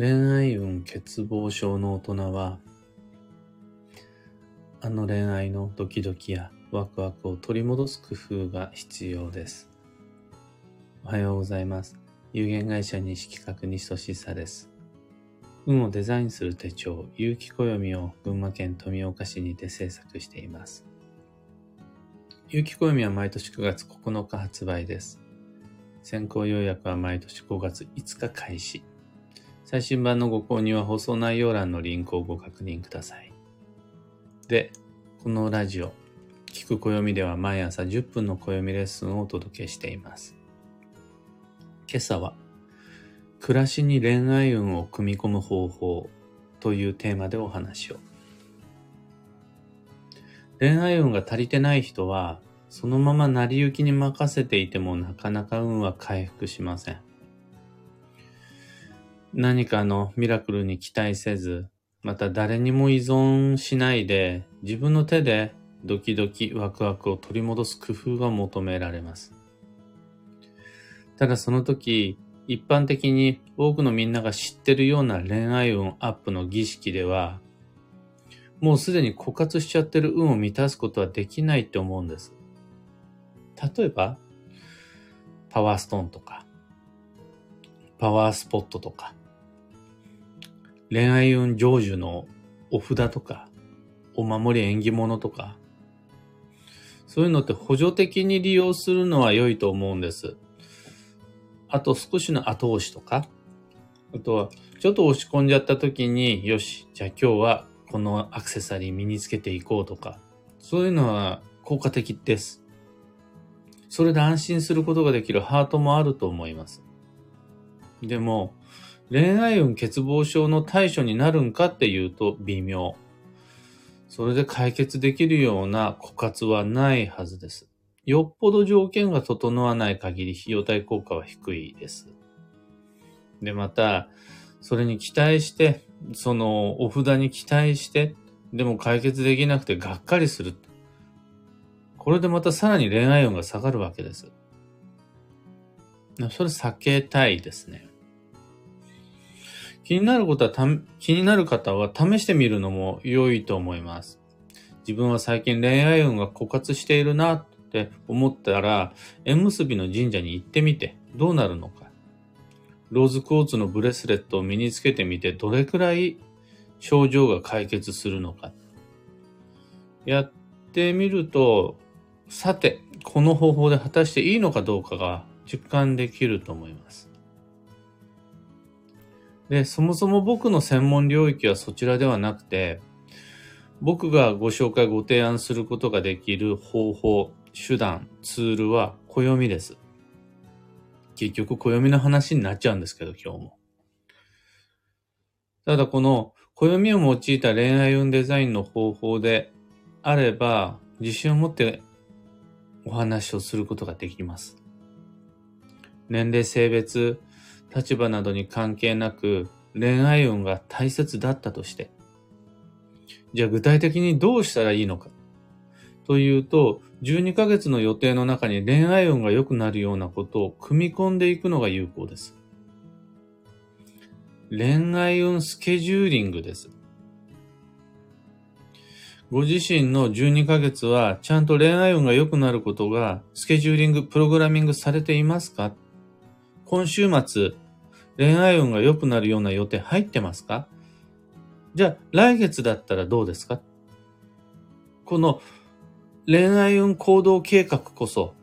恋愛運欠乏症の大人は、あの恋愛のドキドキやワクワクを取り戻す工夫が必要です。おはようございます。有限会社西企画西俊久です。運をデザインする手帳、有機暦を群馬県富岡市にて制作しています。有機暦は毎年9月9日発売です。先行予約は毎年5月5日開始。最新版のご購入は放送内容欄のリンクをご確認ください。で、このラジオ、聞く暦では毎朝10分の暦レッスンをお届けしています。今朝は、暮らしに恋愛運を組み込む方法というテーマでお話を。恋愛運が足りてない人は、そのまま成り行きに任せていてもなかなか運は回復しません。何かのミラクルに期待せず、また誰にも依存しないで自分の手でドキドキワクワクを取り戻す工夫が求められます。ただその時、一般的に多くのみんなが知ってるような恋愛運アップの儀式では、もうすでに枯渇しちゃってる運を満たすことはできないって思うんです。例えば、パワーストーンとか、パワースポットとか、恋愛運成就のお札とか、お守り縁起物とか、そういうのって補助的に利用するのは良いと思うんです。あと少しの後押しとか、あとはちょっと押し込んじゃった時に、よし、じゃあ今日はこのアクセサリー身につけていこうとか、そういうのは効果的です。それで安心することができるハートもあると思います。でも、恋愛運欠乏症の対処になるんかっていうと微妙。それで解決できるような枯渇はないはずです。よっぽど条件が整わない限り費用対効果は低いです。で、また、それに期待して、そのお札に期待して、でも解決できなくてがっかりする。これでまたさらに恋愛運が下がるわけです。それ避けたいですね。気になることはた、気になる方は試してみるのも良いと思います。自分は最近恋愛運が枯渇しているなって思ったら、縁結びの神社に行ってみてどうなるのか。ローズクォーツのブレスレットを身につけてみてどれくらい症状が解決するのか。やってみると、さて、この方法で果たしていいのかどうかが実感できると思います。で、そもそも僕の専門領域はそちらではなくて、僕がご紹介、ご提案することができる方法、手段、ツールは暦です。結局暦の話になっちゃうんですけど、今日も。ただこの暦を用いた恋愛運デザインの方法であれば、自信を持ってお話をすることができます。年齢、性別、立場などに関係なく恋愛運が大切だったとして、じゃあ具体的にどうしたらいいのかというと、12ヶ月の予定の中に恋愛運が良くなるようなことを組み込んでいくのが有効です。恋愛運スケジューリングです。ご自身の12ヶ月はちゃんと恋愛運が良くなることがスケジューリング、プログラミングされていますか？今週末、恋愛運が良くなるような予定入ってますか？じゃあ、来月だったらどうですか？この恋愛運行動計画こそ、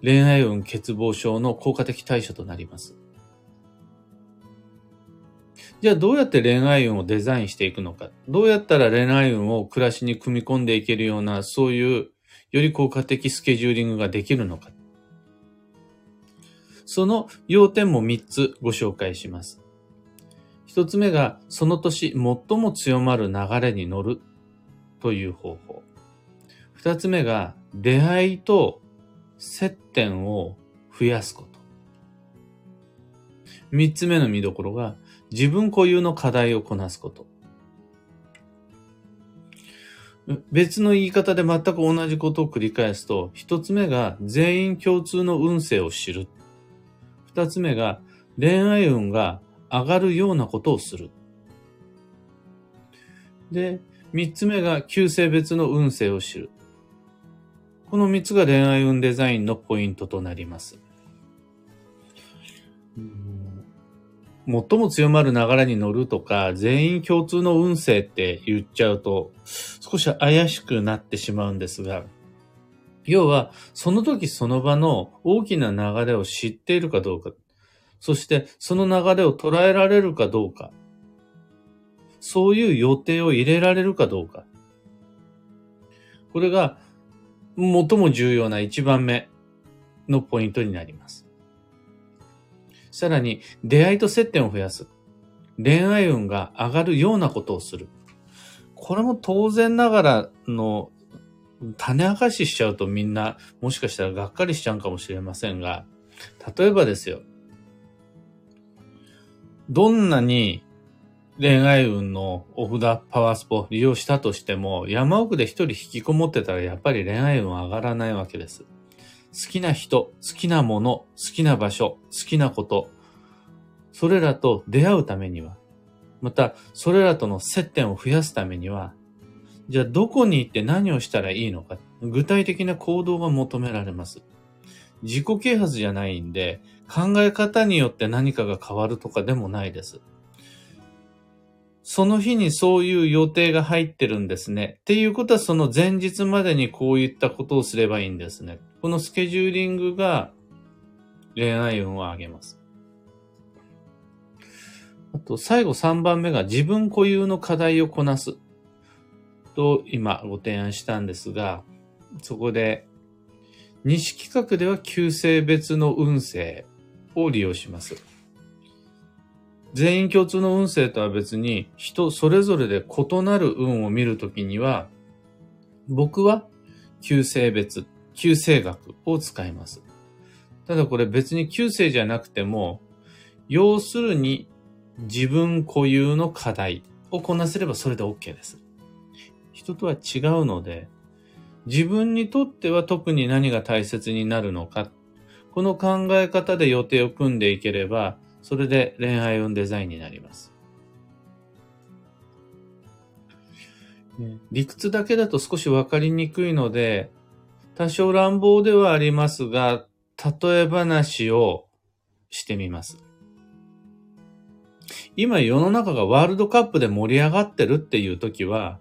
恋愛運欠乏症の効果的対処となります。じゃあどうやって恋愛運をデザインしていくのか？どうやったら恋愛運を暮らしに組み込んでいけるような、そういうより効果的スケジューリングができるのか？その要点も3つご紹介します。1つ目が、その年最も強まる流れに乗るという方法。2つ目が、出会いと接点を増やすこと。3つ目の見どころが、自分固有の課題をこなすこと。別の言い方で全く同じことを繰り返すと、1つ目が全員共通の運勢を知る。二つ目が、恋愛運が上がるようなことをする。で、三つ目が旧性別の運勢を知る。この三つが恋愛運デザインのポイントとなります。最も強まる流れに乗るとか、全員共通の運勢って言っちゃうと、少し怪しくなってしまうんですが、要は、その時その場の大きな流れを知っているかどうか、そしてその流れを捉えられるかどうか、そういう予定を入れられるかどうか。これが最も重要な一番目のポイントになります。さらに、出会いと接点を増やす。恋愛運が上がるようなことをする。これも当然ながらの種明かししちゃうとみんなもしかしたらがっかりしちゃうかもしれませんが、例えばですよ。どんなに恋愛運のお札パワースポ利用したとしても山奥で一人引きこもってたらやっぱり恋愛運上がらないわけです。好きな人、好きなもの、好きな場所、好きなこと、それらと出会うためには、また、それらとの接点を増やすためには、じゃあどこに行って何をしたらいいのか、具体的な行動が求められます。自己啓発じゃないんで、考え方によって何かが変わるとかでもないです。その日にそういう予定が入ってるんですね。っていうことはその前日までにこういったことをすればいいんですね。このスケジューリングが恋愛運を上げます。あと最後3番目が自分固有の課題をこなす。と今ご提案したんですが、そこで西企画では旧性別の運勢を利用します。全員共通の運勢とは別に人それぞれで異なる運を見るときには、僕は旧性別、旧性学を使います。ただこれ別に旧性じゃなくても、要するに自分固有の課題をこなせればそれで OK です。人とは違うので、自分にとっては特に何が大切になるのか、この考え方で予定を組んでいければ、それで恋愛運デザインになります。理屈だけだと少しわかりにくいので、多少乱暴ではありますが、例え話をしてみます。今世の中がワールドカップで盛り上がってるっていう時は、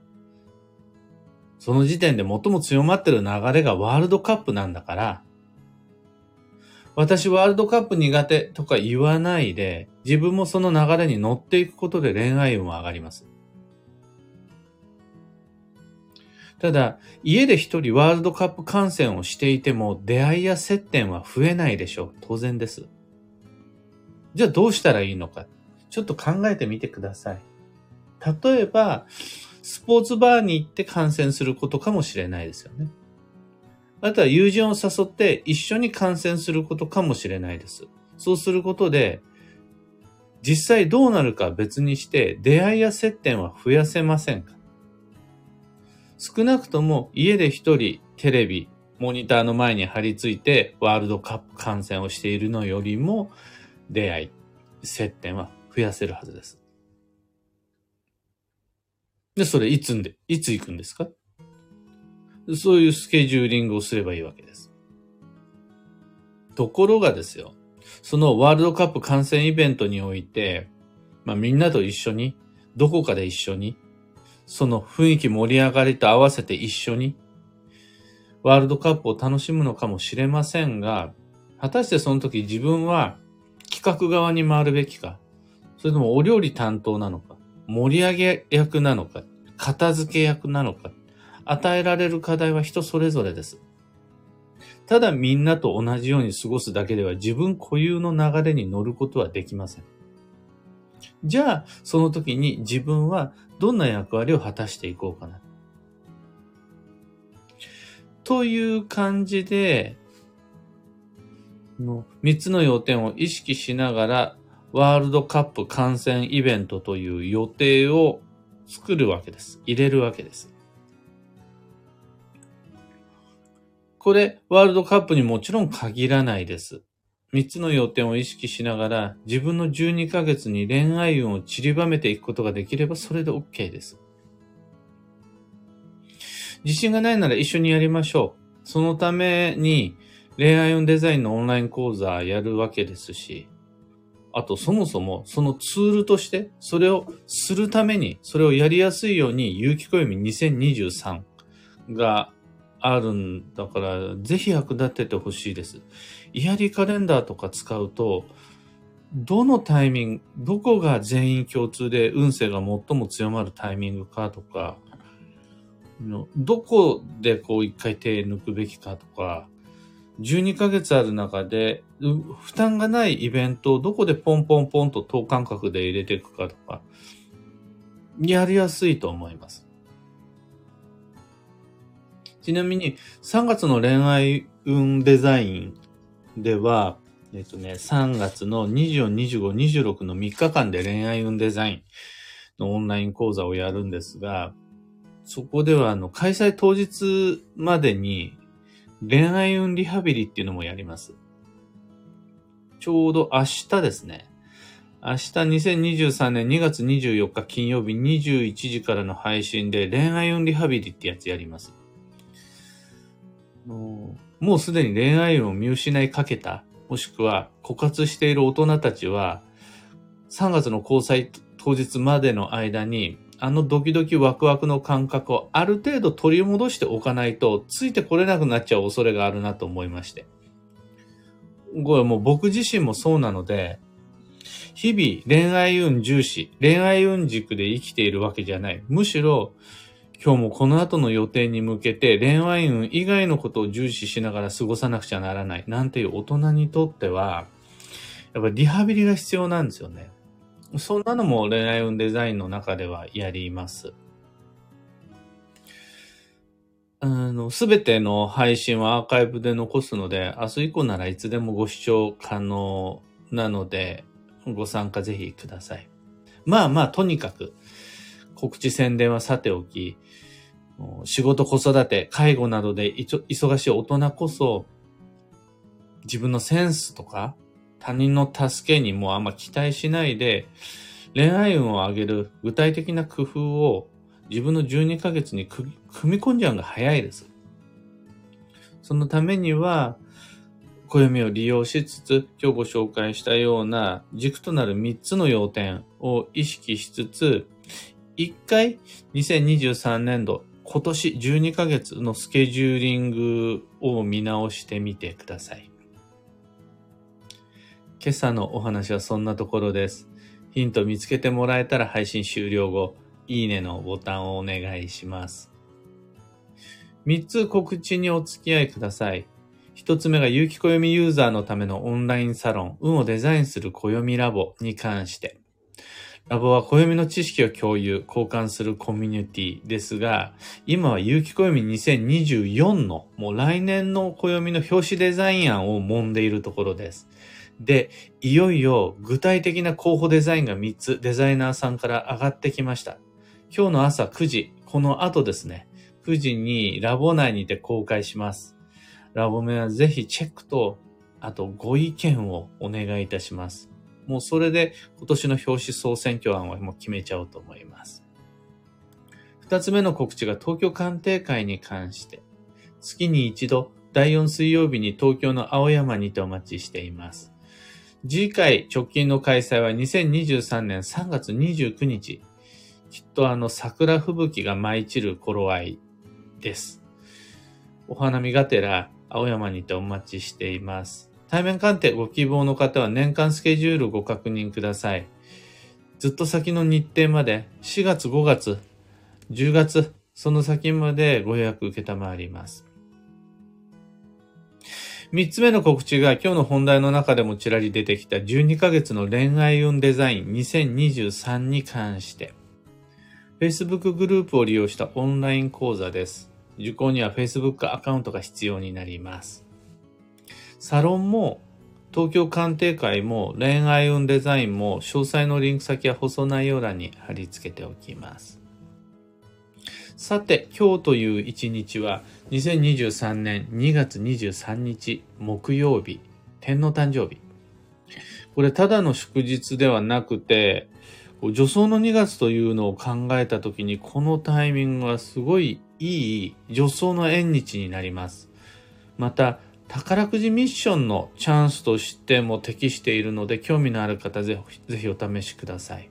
その時点で最も強まってる流れがワールドカップなんだから、私ワールドカップ苦手とか言わないで、自分もその流れに乗っていくことで恋愛運は上がります。ただ、家で一人ワールドカップ観戦をしていても出会いや接点は増えないでしょう。当然です。じゃあどうしたらいいのか。ちょっと考えてみてください。例えば、スポーツバーに行って観戦することかもしれないですよね。あとは友人を誘って一緒に観戦することかもしれないです。そうすることで、実際どうなるか別にして出会いや接点は増やせませんか少なくとも家で一人テレビ、モニターの前に張り付いてワールドカップ観戦をしているのよりも出会い、接点は増やせるはずです。で、それいつんで、いつ行くんですか？そういうスケジューリングをすればいいわけです。ところがですよ、そのワールドカップ観戦イベントにおいて、まあみんなと一緒に、どこかで一緒に、その雰囲気盛り上がりと合わせて一緒に、ワールドカップを楽しむのかもしれませんが、果たしてその時自分は企画側に回るべきか、それともお料理担当なのか、盛り上げ役なのか、片付け役なのか、与えられる課題は人それぞれです。ただみんなと同じように過ごすだけでは自分固有の流れに乗ることはできません。じゃあ、その時に自分はどんな役割を果たしていこうかな。という感じで、の3つの要点を意識しながらワールドカップ観戦イベントという予定を作るわけです。入れるわけです。これ、ワールドカップにもちろん限らないです。3つの要点を意識しながら自分の12ヶ月に恋愛運を散りばめていくことができればそれで OK です。自信がないなら一緒にやりましょう。そのために恋愛運デザインのオンライン講座やるわけですし、あとそもそもそのツールとしてそれをするために、それをやりやすいように有機暦2023があるんだから、ぜひ役立ててほしいです。イヤリカレンダーとか使うと、どのタイミング、どこが全員共通で運勢が最も強まるタイミングかとか、どこでこう一回手抜くべきかとか、12ヶ月ある中で、負担がないイベントをどこでポンポンポンと等間隔で入れていくかとか、やりやすいと思います。ちなみに、3月の恋愛運デザインでは、えっとね、3月の24、25、26の3日間で恋愛運デザインのオンライン講座をやるんですが、そこではあの、開催当日までに恋愛運リハビリっていうのもやります。ちょうど明日ですね。明日2023年2月24日金曜日21時からの配信で恋愛運リハビリってやつやります。もうすでに恋愛運を見失いかけた、もしくは枯渇している大人たちは、3月の交際当日までの間に、あのドキドキワクワクの感覚をある程度取り戻しておかないと、ついてこれなくなっちゃう恐れがあるなと思いまして。これもう僕自身もそうなので、日々恋愛運重視、恋愛運軸で生きているわけじゃない。むしろ、今日もこの後の予定に向けて恋愛運以外のことを重視しながら過ごさなくちゃならない。なんていう大人にとっては、やっぱりリハビリが必要なんですよね。そんなのも恋愛運デザインの中ではやります。すべての配信はアーカイブで残すので、明日以降ならいつでもご視聴可能なので、ご参加ぜひください。まあまあ、とにかく、告知宣伝はさておき、仕事、子育て、介護などで忙しい大人こそ、自分のセンスとか、他人の助けにもあんま期待しないで、恋愛運を上げる具体的な工夫を自分の12ヶ月に組み込んじゃうのが早いです。そのためには、暦を利用しつつ、今日ご紹介したような軸となる3つの要点を意識しつつ、1回2023年度今年12ヶ月のスケジューリングを見直してみてください。今朝のお話はそんなところです。ヒント見つけてもらえたら配信終了後、いいねのボタンをお願いします。3つ告知にお付き合いください。1つ目が有機暦ユーザーのためのオンラインサロン、運をデザインする暦ラボに関して。ラボは暦の知識を共有、交換するコミュニティですが、今は有機暦2024の、もう来年の暦の表紙デザイン案を揉んでいるところです。で、いよいよ具体的な候補デザインが3つデザイナーさんから上がってきました。今日の朝9時、この後ですね、9時にラボ内にて公開します。ラボ名はぜひチェックと、あとご意見をお願いいたします。もうそれで今年の表紙総選挙案はもう決めちゃおうと思います。二つ目の告知が東京鑑定会に関して、月に一度第4水曜日に東京の青山にてお待ちしています。次回直近の開催は2023年3月29日。きっとあの桜吹雪が舞い散る頃合いです。お花見がてら青山にてお待ちしています。対面鑑定ご希望の方は年間スケジュールご確認ください。ずっと先の日程まで4月、5月、10月、その先までご予約受けたまわります。三つ目の告知が今日の本題の中でもちらり出てきた12ヶ月の恋愛運デザイン2023に関して、Facebook グループを利用したオンライン講座です。受講には Facebook アカウントが必要になります。サロンも東京鑑定会も恋愛運デザインも詳細のリンク先は放送内容欄に貼り付けておきます。さて、今日という一日は2023年2月23日木曜日天皇誕生日。これただの祝日ではなくて、女装の2月というのを考えたときに、このタイミングはすごいいい女装の縁日になります。また、宝くじミッションのチャンスとしても適しているので、興味のある方ぜひお試しください。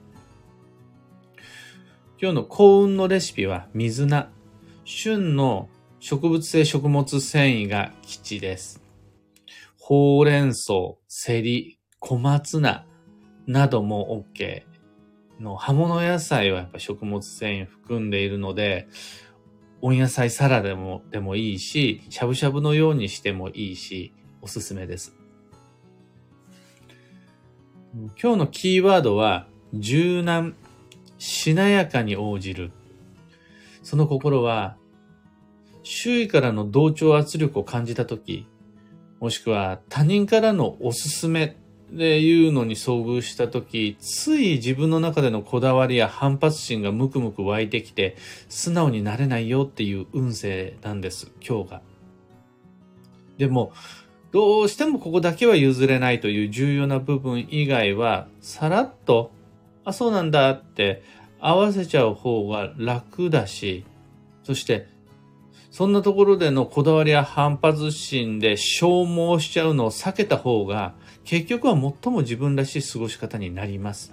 今日の幸運のレシピは水菜。旬の植物性食物繊維が基地です。ほうれん草、セリ、小松菜なども OK の葉物野菜はやっぱ食物繊維含んでいるので、温野菜サラダでもでもいいし、しゃぶしゃぶのようにしてもいいし、おすすめです。今日のキーワードは、柔軟、しなやかに応じる。その心は、周囲からの同調圧力を感じたとき、もしくは他人からのおすすめでいうのに遭遇したとき、つい自分の中でのこだわりや反発心がムクムク湧いてきて、素直になれないよっていう運勢なんです、今日が。でも、どうしてもここだけは譲れないという重要な部分以外は、さらっと、あ、そうなんだって合わせちゃう方が楽だし、そしてそんなところでのこだわりや反発心で消耗しちゃうのを避けた方が、結局は最も自分らしい過ごし方になります。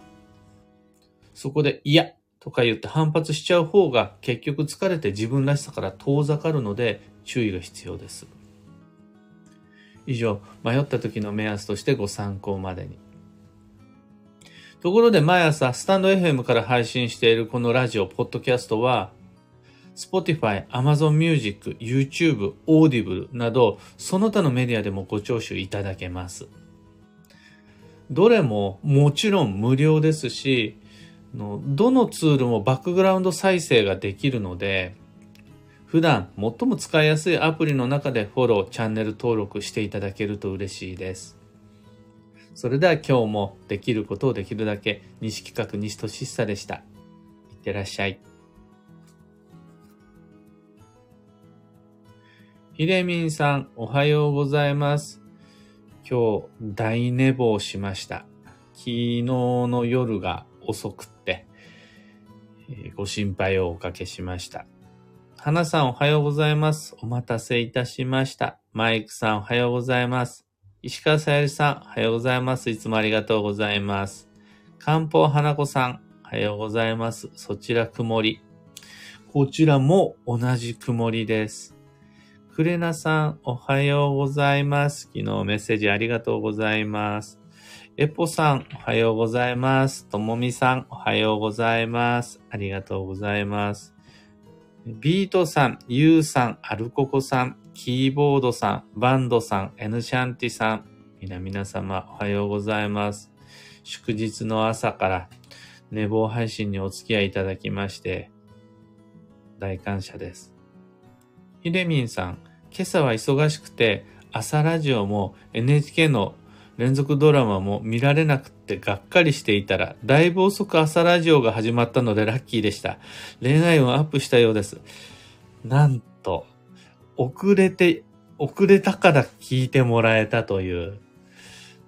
そこで嫌とか言って反発しちゃう方が結局疲れて自分らしさから遠ざかるので注意が必要です。以上、迷った時の目安としてご参考までに。ところで毎朝スタンド FM から配信しているこのラジオ、ポッドキャストは Spotify、Amazon Music、YouTube、Audible など、その他のメディアでもご聴取いただけます。どれももちろん無料ですし、どのツールもバックグラウンド再生ができるので、普段最も使いやすいアプリの中でフォロー、チャンネル登録していただけると嬉しいです。それでは今日もできることをできるだけ西企画西俊久でした。いってらっしゃい。ひでみんさん、おはようございます。今日、大寝坊しました。昨日の夜が遅くって、えー、ご心配をおかけしました。花さん、おはようございます。お待たせいたしました。マイクさん、おはようございます。石川さゆりさん、おはようございます。いつもありがとうございます。漢方花子さん、おはようございます。そちら曇り。こちらも同じ曇りです。クレナさん、おはようございます。昨日メッセージありがとうございます。エポさん、おはようございます。ともみさん、おはようございます。ありがとうございます。ビートさん、ユーさん、アルココさん、キーボードさん、バンドさん、エヌシャンティさん、皆皆様、おはようございます。祝日の朝から寝坊配信にお付き合いいただきまして、大感謝です。ひでみんさん、今朝は忙しくて、朝ラジオも NHK の連続ドラマも見られなくてがっかりしていたら、だいぶ遅く朝ラジオが始まったのでラッキーでした。恋愛運アップしたようです。なんと、遅れて、遅れたから聞いてもらえたという、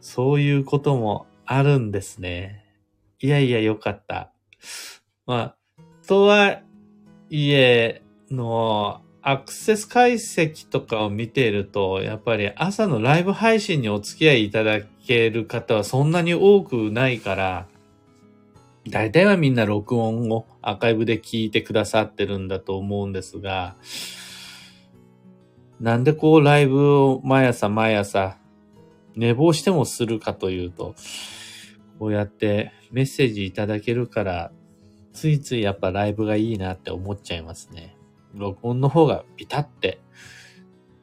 そういうこともあるんですね。いやいや、よかった。まあ、とはいえ、の、アクセス解析とかを見ていると、やっぱり朝のライブ配信にお付き合いいただける方はそんなに多くないから、大体はみんな録音をアーカイブで聞いてくださってるんだと思うんですが、なんでこうライブを毎朝毎朝寝坊してもするかというと、こうやってメッセージいただけるから、ついついやっぱライブがいいなって思っちゃいますね。録音の方がピタって、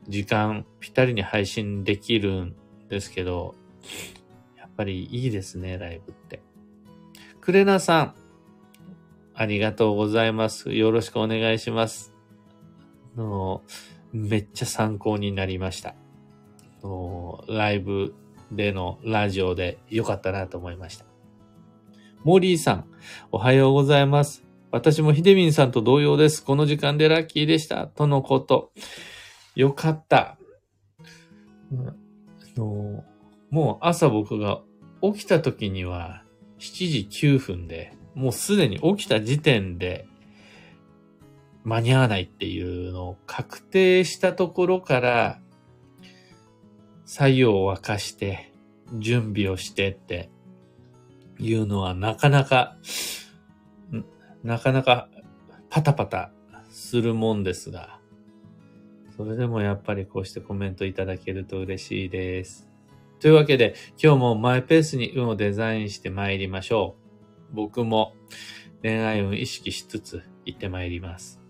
時間ぴったりに配信できるんですけど、やっぱりいいですね、ライブって。クレナさん、ありがとうございます。よろしくお願いします。のめっちゃ参考になりました。ライブでのラジオで良かったなと思いました。モーリーさん、おはようございます。私もヒデミンさんと同様です。この時間でラッキーでした。とのこと。よかった。のもう朝僕が起きた時には7時9分で、もうすでに起きた時点で間に合わないっていうのを確定したところから採用を沸かして準備をしてっていうのはなかなか、なかなかパタパタするもんですが、それでもやっぱりこうしてコメントいただけると嬉しいです。というわけで、今日もマイペースに運をデザインして参りましょう。僕も恋愛運意識しつつ行って参ります。